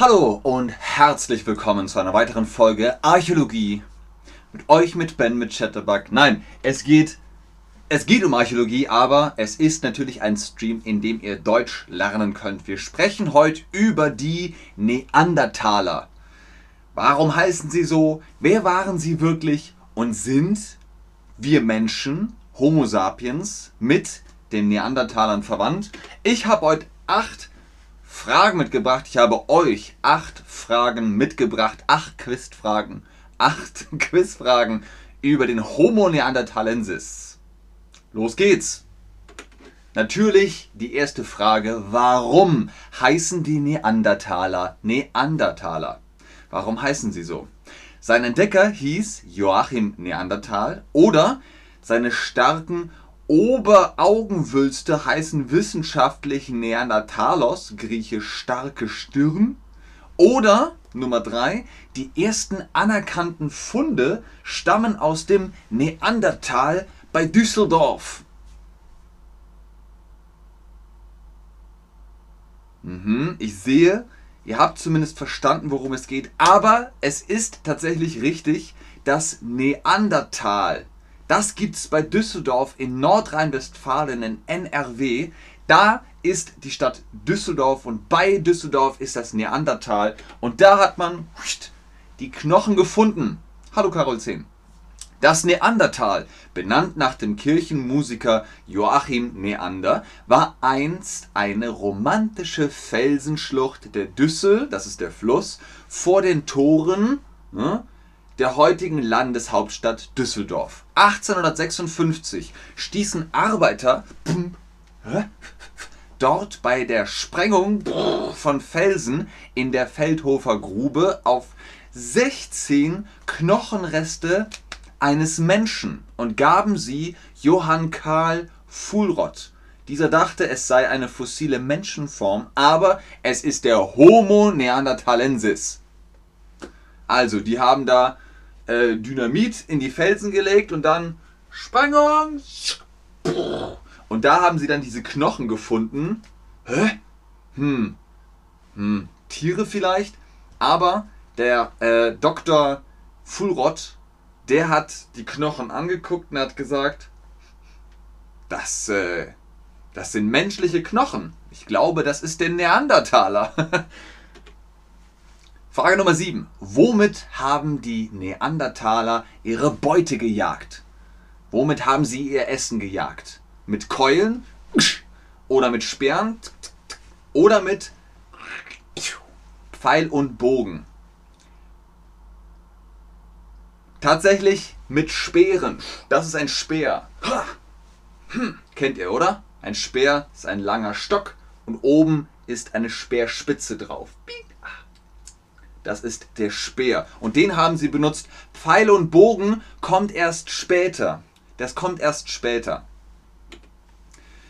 Hallo und herzlich willkommen zu einer weiteren Folge Archäologie. Mit euch, mit Ben, mit Chatterbug. Nein, es geht, es geht um Archäologie, aber es ist natürlich ein Stream, in dem ihr Deutsch lernen könnt. Wir sprechen heute über die Neandertaler. Warum heißen sie so? Wer waren sie wirklich? Und sind wir Menschen, Homo sapiens, mit den Neandertalern verwandt? Ich habe heute acht Fragen mitgebracht. Ich habe euch acht Fragen mitgebracht. Acht Quizfragen. Acht Quizfragen über den Homo neanderthalensis. Los geht's! Natürlich die erste Frage, warum heißen die Neandertaler Neandertaler? Warum heißen sie so? Sein Entdecker hieß Joachim Neandertal oder seine starken Oberaugenwülste heißen wissenschaftlich Neandertalos, griechisch starke Stirn. Oder Nummer 3, die ersten anerkannten Funde stammen aus dem Neandertal bei Düsseldorf. Mhm, ich sehe, ihr habt zumindest verstanden, worum es geht. Aber es ist tatsächlich richtig, dass Neandertal das gibt es bei Düsseldorf in Nordrhein-Westfalen in NRW. Da ist die Stadt Düsseldorf und bei Düsseldorf ist das Neandertal und da hat man die Knochen gefunden. Hallo Carol 10. Das Neandertal, benannt nach dem Kirchenmusiker Joachim Neander, war einst eine romantische Felsenschlucht der Düssel, das ist der Fluss, vor den Toren ne, der heutigen Landeshauptstadt Düsseldorf. 1856 stießen Arbeiter dort bei der Sprengung von Felsen in der Feldhofer Grube auf 16 Knochenreste eines Menschen und gaben sie Johann Karl Fulrott. Dieser dachte, es sei eine fossile Menschenform, aber es ist der Homo neanderthalensis. Also, die haben da äh, Dynamit in die Felsen gelegt und dann Sprengung. Und da haben sie dann diese Knochen gefunden. Hä? Hm. Hm. Tiere vielleicht? Aber der äh, Dr. Fulrott, der hat die Knochen angeguckt und hat gesagt, das, äh, das sind menschliche Knochen. Ich glaube, das ist der Neandertaler. Frage Nummer 7. Womit haben die Neandertaler ihre Beute gejagt? Womit haben sie ihr Essen gejagt? Mit Keulen oder mit Speeren oder mit Pfeil und Bogen? Tatsächlich mit Speeren. Das ist ein Speer. Hm, kennt ihr, oder? Ein Speer ist ein langer Stock und oben ist eine Speerspitze drauf. Das ist der Speer. Und den haben sie benutzt. Pfeil und Bogen kommt erst später. Das kommt erst später.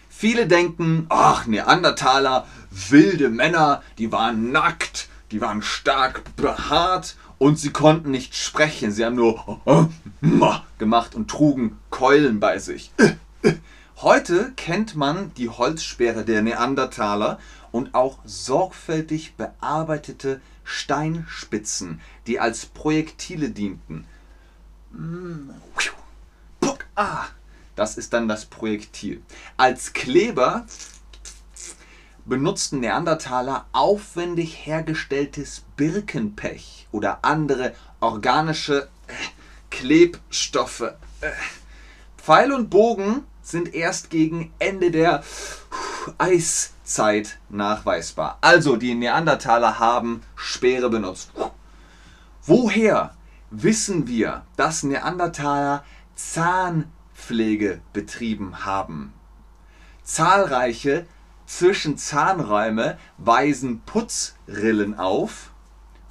Viele denken, ach, Neandertaler, wilde Männer, die waren nackt, die waren stark behaart und sie konnten nicht sprechen. Sie haben nur gemacht und trugen Keulen bei sich. Heute kennt man die Holzsperre der Neandertaler und auch sorgfältig bearbeitete Steinspitzen, die als Projektile dienten. Ah, das ist dann das Projektil. Als Kleber benutzten Neandertaler aufwendig hergestelltes Birkenpech oder andere organische Klebstoffe. Äh, Pfeil und Bogen sind erst gegen Ende der Eiszeit nachweisbar. Also die Neandertaler haben Speere benutzt. Woher wissen wir, dass Neandertaler Zahnpflege betrieben haben? Zahlreiche Zwischenzahnräume weisen Putzrillen auf.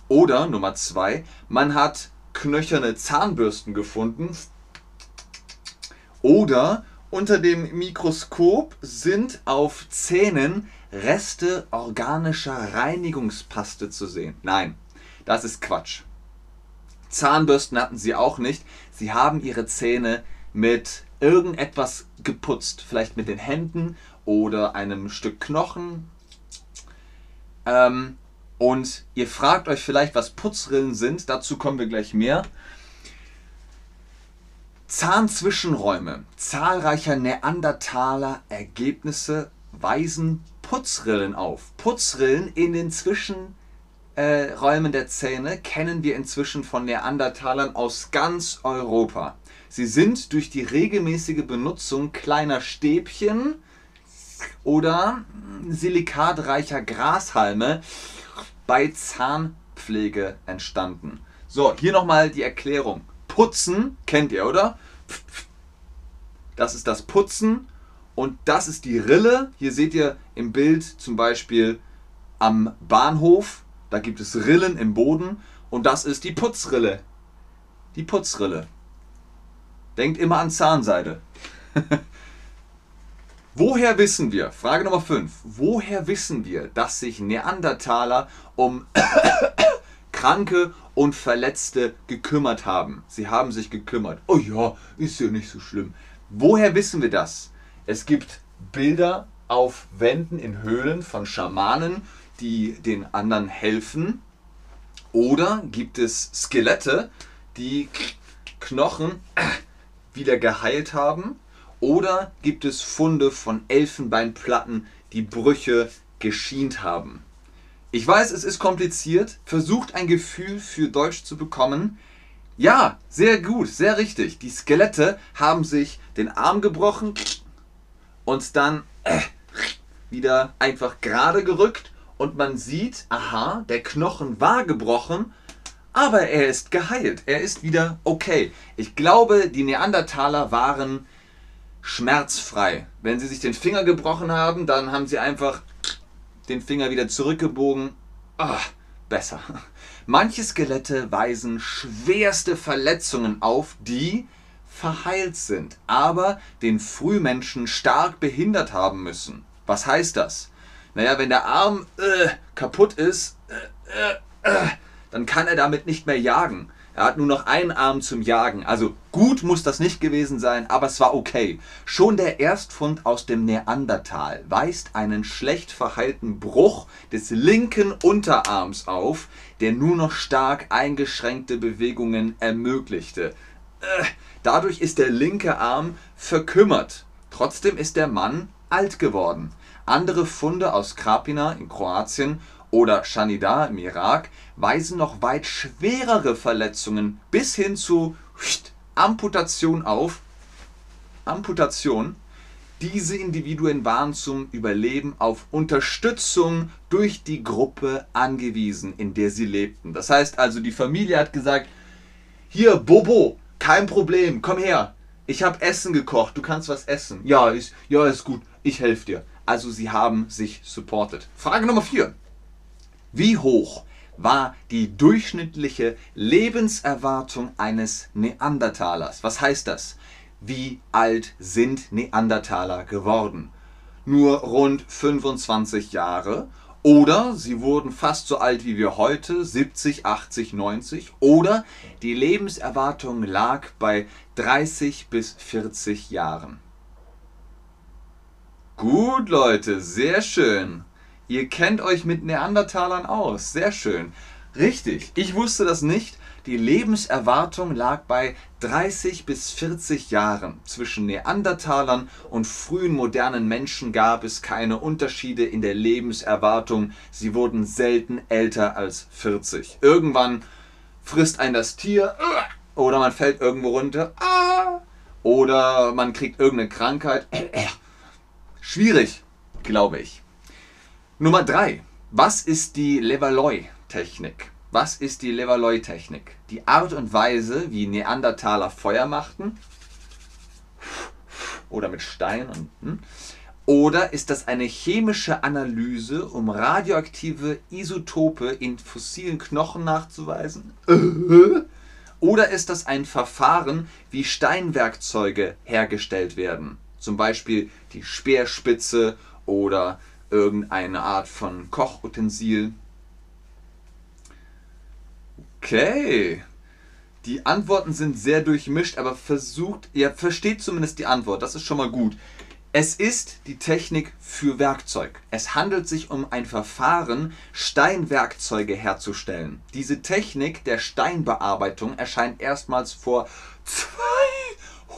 Oder Nummer zwei, man hat knöcherne Zahnbürsten gefunden. Oder unter dem Mikroskop sind auf Zähnen Reste organischer Reinigungspaste zu sehen. Nein, das ist Quatsch. Zahnbürsten hatten sie auch nicht. Sie haben ihre Zähne mit irgendetwas geputzt. Vielleicht mit den Händen oder einem Stück Knochen. Ähm, Und ihr fragt euch vielleicht, was Putzrillen sind. Dazu kommen wir gleich mehr. Zahnzwischenräume zahlreicher Neandertaler Ergebnisse weisen Putzrillen auf. Putzrillen in den Zwischenräumen äh, der Zähne kennen wir inzwischen von Neandertalern aus ganz Europa. Sie sind durch die regelmäßige Benutzung kleiner Stäbchen oder silikatreicher Grashalme bei Zahnpflege entstanden. So, hier nochmal die Erklärung. Putzen kennt ihr, oder? Das ist das Putzen und das ist die Rille. Hier seht ihr im Bild zum Beispiel am Bahnhof, da gibt es Rillen im Boden und das ist die Putzrille. Die Putzrille. Denkt immer an Zahnseide. Woher wissen wir, Frage Nummer 5, woher wissen wir, dass sich Neandertaler um Kranke und Verletzte gekümmert haben? Sie haben sich gekümmert. Oh ja, ist ja nicht so schlimm. Woher wissen wir das? Es gibt Bilder auf Wänden in Höhlen von Schamanen, die den anderen helfen. Oder gibt es Skelette, die Knochen wieder geheilt haben oder gibt es Funde von Elfenbeinplatten, die Brüche geschient haben? Ich weiß, es ist kompliziert. Versucht ein Gefühl für Deutsch zu bekommen. Ja, sehr gut, sehr richtig. Die Skelette haben sich den Arm gebrochen und dann äh, wieder einfach gerade gerückt und man sieht, aha, der Knochen war gebrochen, aber er ist geheilt. Er ist wieder okay. Ich glaube, die Neandertaler waren schmerzfrei. Wenn sie sich den Finger gebrochen haben, dann haben sie einfach den Finger wieder zurückgebogen. Ah, besser. Manche Skelette weisen schwerste Verletzungen auf, die verheilt sind, aber den Frühmenschen stark behindert haben müssen. Was heißt das? Naja, wenn der Arm äh, kaputt ist, äh, äh, äh dann kann er damit nicht mehr jagen. Er hat nur noch einen Arm zum Jagen. Also gut muss das nicht gewesen sein, aber es war okay. Schon der Erstfund aus dem Neandertal weist einen schlecht verheilten Bruch des linken Unterarms auf, der nur noch stark eingeschränkte Bewegungen ermöglichte. Äh, dadurch ist der linke Arm verkümmert. Trotzdem ist der Mann alt geworden. Andere Funde aus Krapina in Kroatien oder Shanida im Irak weisen noch weit schwerere Verletzungen bis hin zu Amputation auf. Amputation. Diese Individuen waren zum Überleben auf Unterstützung durch die Gruppe angewiesen, in der sie lebten. Das heißt also, die Familie hat gesagt, hier Bobo, kein Problem, komm her. Ich habe Essen gekocht, du kannst was essen. Ja, ist, ja, ist gut, ich helfe dir. Also sie haben sich supportet. Frage Nummer 4. Wie hoch war die durchschnittliche Lebenserwartung eines Neandertalers? Was heißt das? Wie alt sind Neandertaler geworden? Nur rund 25 Jahre oder sie wurden fast so alt wie wir heute, 70, 80, 90. Oder die Lebenserwartung lag bei 30 bis 40 Jahren. Gut, Leute, sehr schön. Ihr kennt euch mit Neandertalern aus. Sehr schön. Richtig, ich wusste das nicht. Die Lebenserwartung lag bei 30 bis 40 Jahren. Zwischen Neandertalern und frühen modernen Menschen gab es keine Unterschiede in der Lebenserwartung. Sie wurden selten älter als 40. Irgendwann frisst ein das Tier oder man fällt irgendwo runter oder man kriegt irgendeine Krankheit. Schwierig, glaube ich. Nummer 3. Was ist die Levalloy-Technik? Was ist die Levalloy-Technik? Die Art und Weise, wie Neandertaler Feuer machten oder mit Stein und, hm? oder ist das eine chemische Analyse, um radioaktive Isotope in fossilen Knochen nachzuweisen? Oder ist das ein Verfahren, wie Steinwerkzeuge hergestellt werden? Zum Beispiel die Speerspitze oder irgendeine Art von Kochutensil. Okay. Die Antworten sind sehr durchmischt, aber versucht, ihr versteht zumindest die Antwort, das ist schon mal gut. Es ist die Technik für Werkzeug. Es handelt sich um ein Verfahren, Steinwerkzeuge herzustellen. Diese Technik der Steinbearbeitung erscheint erstmals vor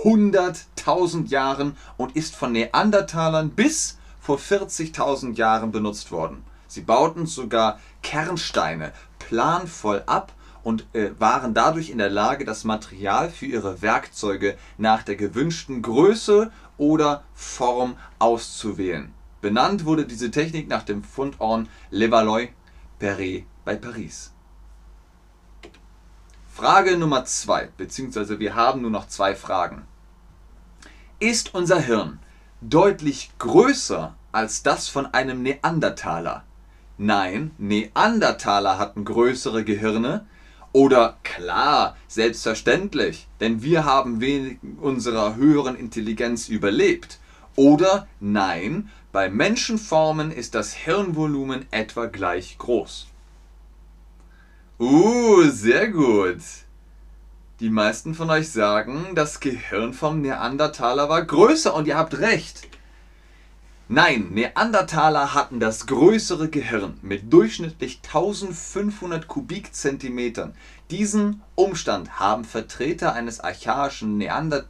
200.000 Jahren und ist von Neandertalern bis vor 40.000 Jahren benutzt worden. Sie bauten sogar Kernsteine planvoll ab und äh, waren dadurch in der Lage, das Material für ihre Werkzeuge nach der gewünschten Größe oder Form auszuwählen. Benannt wurde diese Technik nach dem Fundort Levallois-Perret bei Paris. Frage Nummer zwei, beziehungsweise wir haben nur noch zwei Fragen. Ist unser Hirn deutlich größer als das von einem Neandertaler? Nein, Neandertaler hatten größere Gehirne, oder klar, selbstverständlich, denn wir haben wegen unserer höheren Intelligenz überlebt. Oder nein, bei Menschenformen ist das Hirnvolumen etwa gleich groß. Uh, sehr gut. Die meisten von euch sagen, das Gehirn vom Neandertaler war größer und ihr habt recht. Nein, Neandertaler hatten das größere Gehirn mit durchschnittlich 1500 Kubikzentimetern. Diesen Umstand haben Vertreter eines archaischen Neandertalers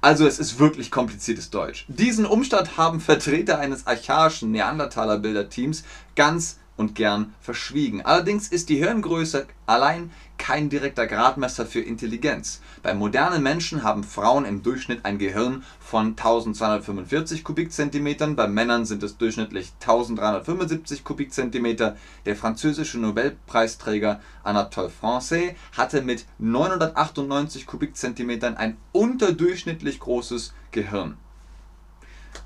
also es ist wirklich kompliziertes Deutsch. Diesen Umstand haben Vertreter eines archaischen Neandertaler-Bilderteams ganz und gern verschwiegen. Allerdings ist die Hirngröße allein kein direkter Gradmesser für Intelligenz. Bei modernen Menschen haben Frauen im Durchschnitt ein Gehirn von 1245 Kubikzentimetern, bei Männern sind es durchschnittlich 1375 Kubikzentimeter. Der französische Nobelpreisträger Anatole France hatte mit 998 Kubikzentimetern ein unterdurchschnittlich großes Gehirn.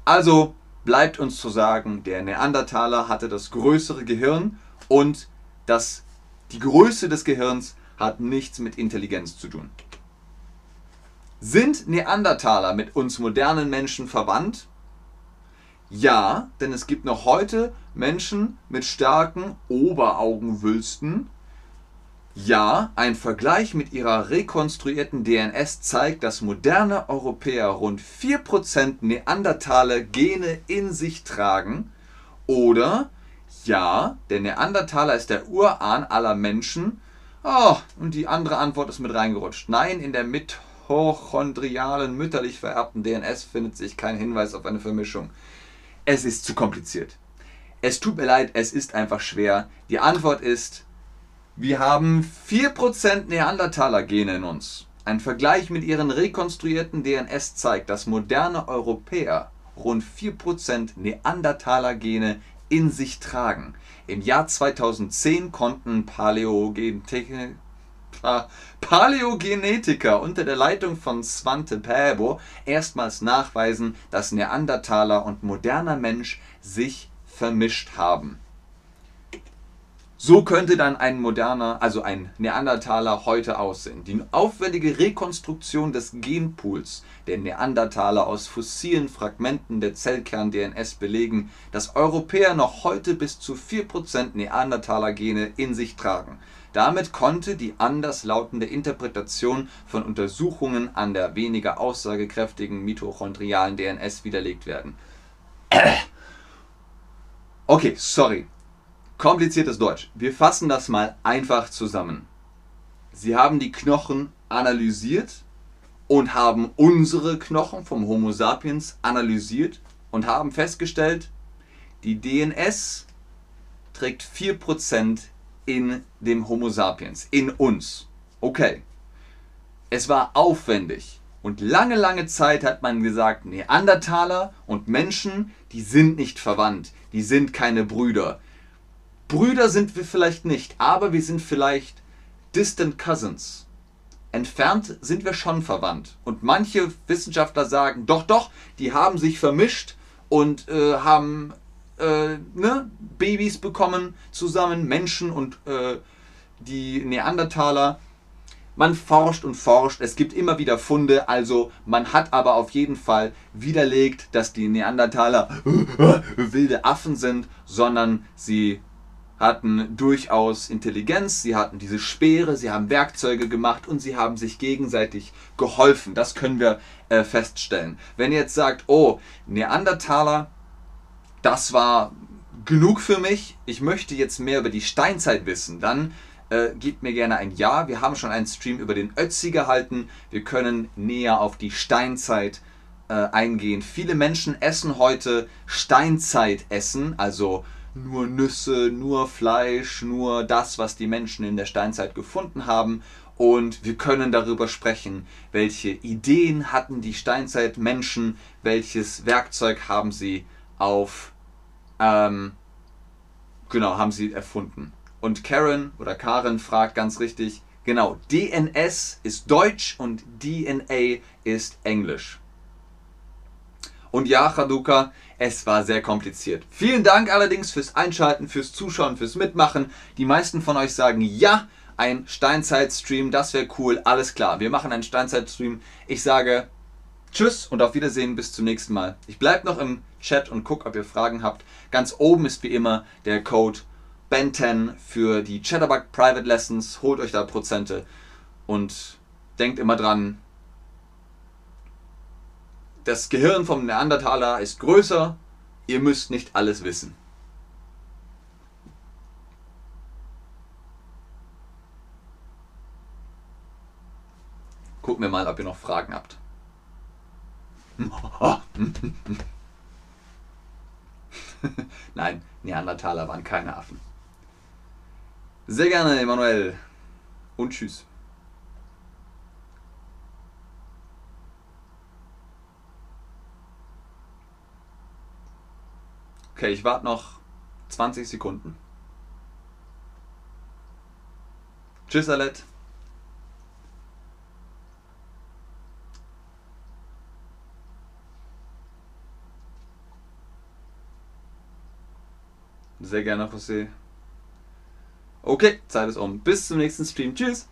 Also bleibt uns zu sagen, der Neandertaler hatte das größere Gehirn und das, die Größe des Gehirns hat nichts mit Intelligenz zu tun. Sind Neandertaler mit uns modernen Menschen verwandt? Ja, denn es gibt noch heute Menschen mit starken Oberaugenwülsten, ja, ein Vergleich mit ihrer rekonstruierten DNS zeigt, dass moderne Europäer rund 4% Neandertaler Gene in sich tragen. Oder ja, der Neandertaler ist der Urahn aller Menschen. Oh, und die andere Antwort ist mit reingerutscht. Nein, in der mitochondrialen, mütterlich vererbten DNS findet sich kein Hinweis auf eine Vermischung. Es ist zu kompliziert. Es tut mir leid, es ist einfach schwer. Die Antwort ist wir haben 4% Neandertaler-Gene in uns. Ein Vergleich mit ihren rekonstruierten DNS zeigt, dass moderne Europäer rund 4% Neandertaler-Gene in sich tragen. Im Jahr 2010 konnten Paläogenetiker unter der Leitung von Svante Pääbo erstmals nachweisen, dass Neandertaler und moderner Mensch sich vermischt haben. So könnte dann ein moderner, also ein Neandertaler heute aussehen. Die aufwendige Rekonstruktion des Genpools der Neandertaler aus fossilen Fragmenten der Zellkern-DNS belegen, dass Europäer noch heute bis zu 4% Neandertaler-Gene in sich tragen. Damit konnte die anderslautende Interpretation von Untersuchungen an der weniger aussagekräftigen mitochondrialen DNS widerlegt werden. Okay, sorry kompliziertes Deutsch. Wir fassen das mal einfach zusammen. Sie haben die Knochen analysiert und haben unsere Knochen vom Homo sapiens analysiert und haben festgestellt, die DNS trägt 4% in dem Homo sapiens, in uns. Okay. Es war aufwendig und lange, lange Zeit hat man gesagt, Neandertaler und Menschen, die sind nicht verwandt, die sind keine Brüder, Brüder sind wir vielleicht nicht, aber wir sind vielleicht distant cousins. Entfernt sind wir schon verwandt. Und manche Wissenschaftler sagen, doch, doch, die haben sich vermischt und äh, haben äh, ne, Babys bekommen zusammen, Menschen und äh, die Neandertaler. Man forscht und forscht, es gibt immer wieder Funde, also man hat aber auf jeden Fall widerlegt, dass die Neandertaler wilde Affen sind, sondern sie hatten durchaus Intelligenz, sie hatten diese Speere, sie haben Werkzeuge gemacht und sie haben sich gegenseitig geholfen. Das können wir äh, feststellen. Wenn ihr jetzt sagt, oh, Neandertaler, das war genug für mich, ich möchte jetzt mehr über die Steinzeit wissen, dann äh, gebt mir gerne ein Ja. Wir haben schon einen Stream über den Ötzi gehalten. Wir können näher auf die Steinzeit äh, eingehen. Viele Menschen essen heute Steinzeitessen, also nur Nüsse, nur Fleisch, nur das, was die Menschen in der Steinzeit gefunden haben. Und wir können darüber sprechen, welche Ideen hatten die Steinzeitmenschen, welches Werkzeug haben sie auf, ähm, genau, haben sie erfunden. Und Karen oder Karen fragt ganz richtig, genau, DNS ist Deutsch und DNA ist Englisch. Und ja, Chaduka, es war sehr kompliziert. Vielen Dank allerdings fürs Einschalten, fürs Zuschauen, fürs Mitmachen. Die meisten von euch sagen ja, ein Steinzeit-Stream, das wäre cool. Alles klar, wir machen einen Steinzeit-Stream. Ich sage Tschüss und auf Wiedersehen bis zum nächsten Mal. Ich bleibe noch im Chat und gucke, ob ihr Fragen habt. Ganz oben ist wie immer der Code Ben10 für die Chatterbug Private Lessons. Holt euch da Prozente und denkt immer dran, das Gehirn vom Neandertaler ist größer, ihr müsst nicht alles wissen. Gucken wir mal, ob ihr noch Fragen habt. Nein, Neandertaler waren keine Affen. Sehr gerne, Emanuel. Und tschüss. Okay, ich warte noch 20 Sekunden. Tschüss, Alette. Sehr gerne, José. Okay, Zeit ist um. Bis zum nächsten Stream. Tschüss.